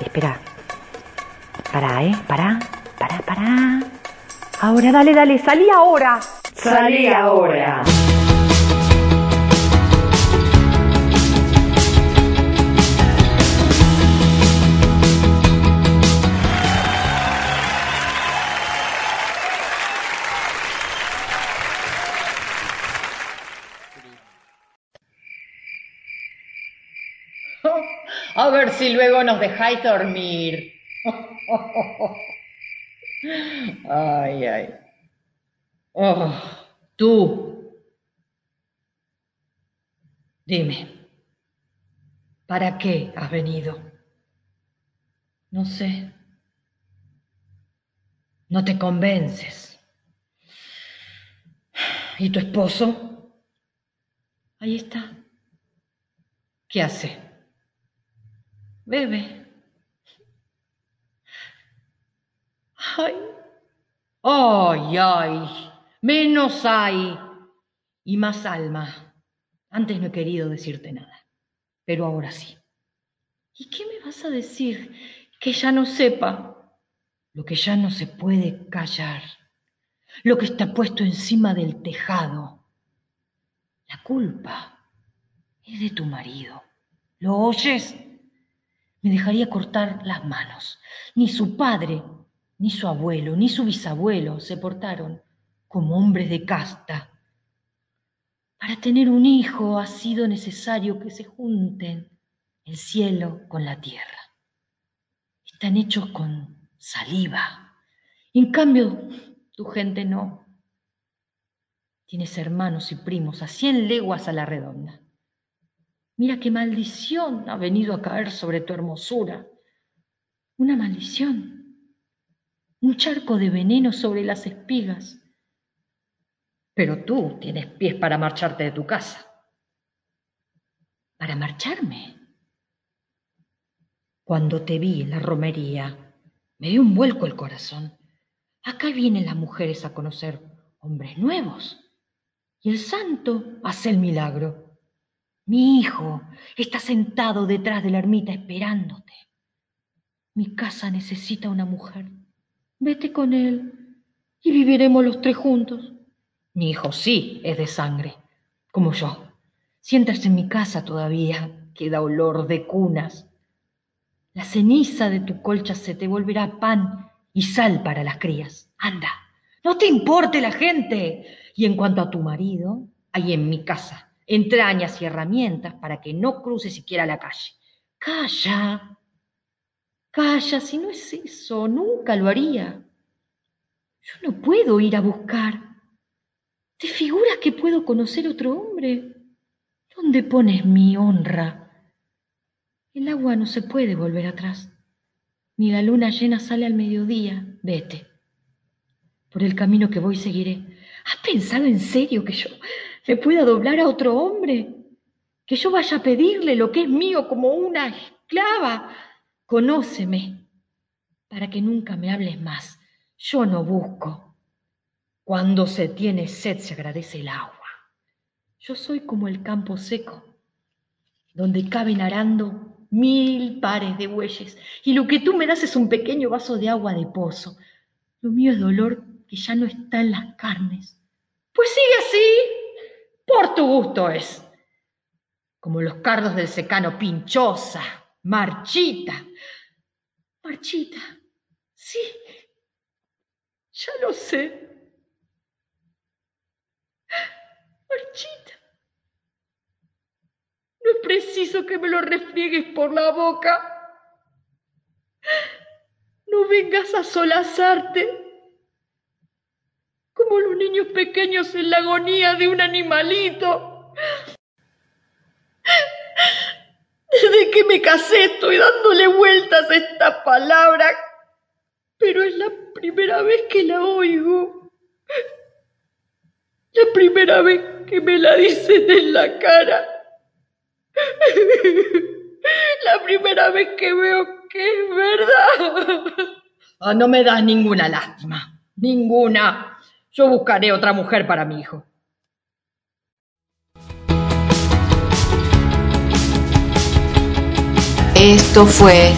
Espera. Pará, ¿eh? Pará, pará, pará. Ahora, dale, dale, salí ahora. Salí ahora. A ver si luego nos dejáis dormir. Ay, ay. Oh, tú. Dime, ¿para qué has venido? No sé. No te convences. ¿Y tu esposo? Ahí está. ¿Qué hace? Bebe. Ay, ay, ay, menos hay y más alma. Antes no he querido decirte nada, pero ahora sí. ¿Y qué me vas a decir? Que ya no sepa lo que ya no se puede callar, lo que está puesto encima del tejado. La culpa es de tu marido. ¿Lo oyes? Me dejaría cortar las manos. Ni su padre ni su abuelo, ni su bisabuelo se portaron como hombres de casta. Para tener un hijo ha sido necesario que se junten el cielo con la tierra. Están hechos con saliva. En cambio, tu gente no. Tienes hermanos y primos a cien leguas a la redonda. Mira qué maldición ha venido a caer sobre tu hermosura. Una maldición un charco de veneno sobre las espigas. Pero tú tienes pies para marcharte de tu casa. ¿Para marcharme? Cuando te vi en la romería, me dio un vuelco el corazón. Acá vienen las mujeres a conocer hombres nuevos. Y el santo hace el milagro. Mi hijo está sentado detrás de la ermita esperándote. Mi casa necesita una mujer. Vete con él y viviremos los tres juntos. Mi hijo sí es de sangre, como yo. Siéntase en mi casa todavía, queda olor de cunas. La ceniza de tu colcha se te volverá pan y sal para las crías. Anda, no te importe la gente. Y en cuanto a tu marido, hay en mi casa entrañas y herramientas para que no cruce siquiera la calle. Calla, Calla, si no es eso, nunca lo haría. Yo no puedo ir a buscar. ¿Te figuras que puedo conocer otro hombre? ¿Dónde pones mi honra? El agua no se puede volver atrás. Ni la luna llena sale al mediodía. Vete. Por el camino que voy seguiré. ¿Has pensado en serio que yo me pueda doblar a otro hombre? ¿Que yo vaya a pedirle lo que es mío como una esclava? Conóceme para que nunca me hables más. Yo no busco. Cuando se tiene sed se agradece el agua. Yo soy como el campo seco, donde caben arando mil pares de bueyes, y lo que tú me das es un pequeño vaso de agua de pozo. Lo mío es dolor que ya no está en las carnes. Pues sigue así, por tu gusto es. Como los cardos del secano pinchosa, Marchita. Marchita. Sí. Ya lo sé. Marchita. No es preciso que me lo refriegues por la boca. No vengas a solazarte como los niños pequeños en la agonía de un animalito. Desde que me casé estoy dándole vueltas a esta palabra, pero es la primera vez que la oigo. La primera vez que me la dicen en la cara. La primera vez que veo que es verdad. Ah, no me das ninguna lástima, ninguna. Yo buscaré otra mujer para mi hijo. Esto fue.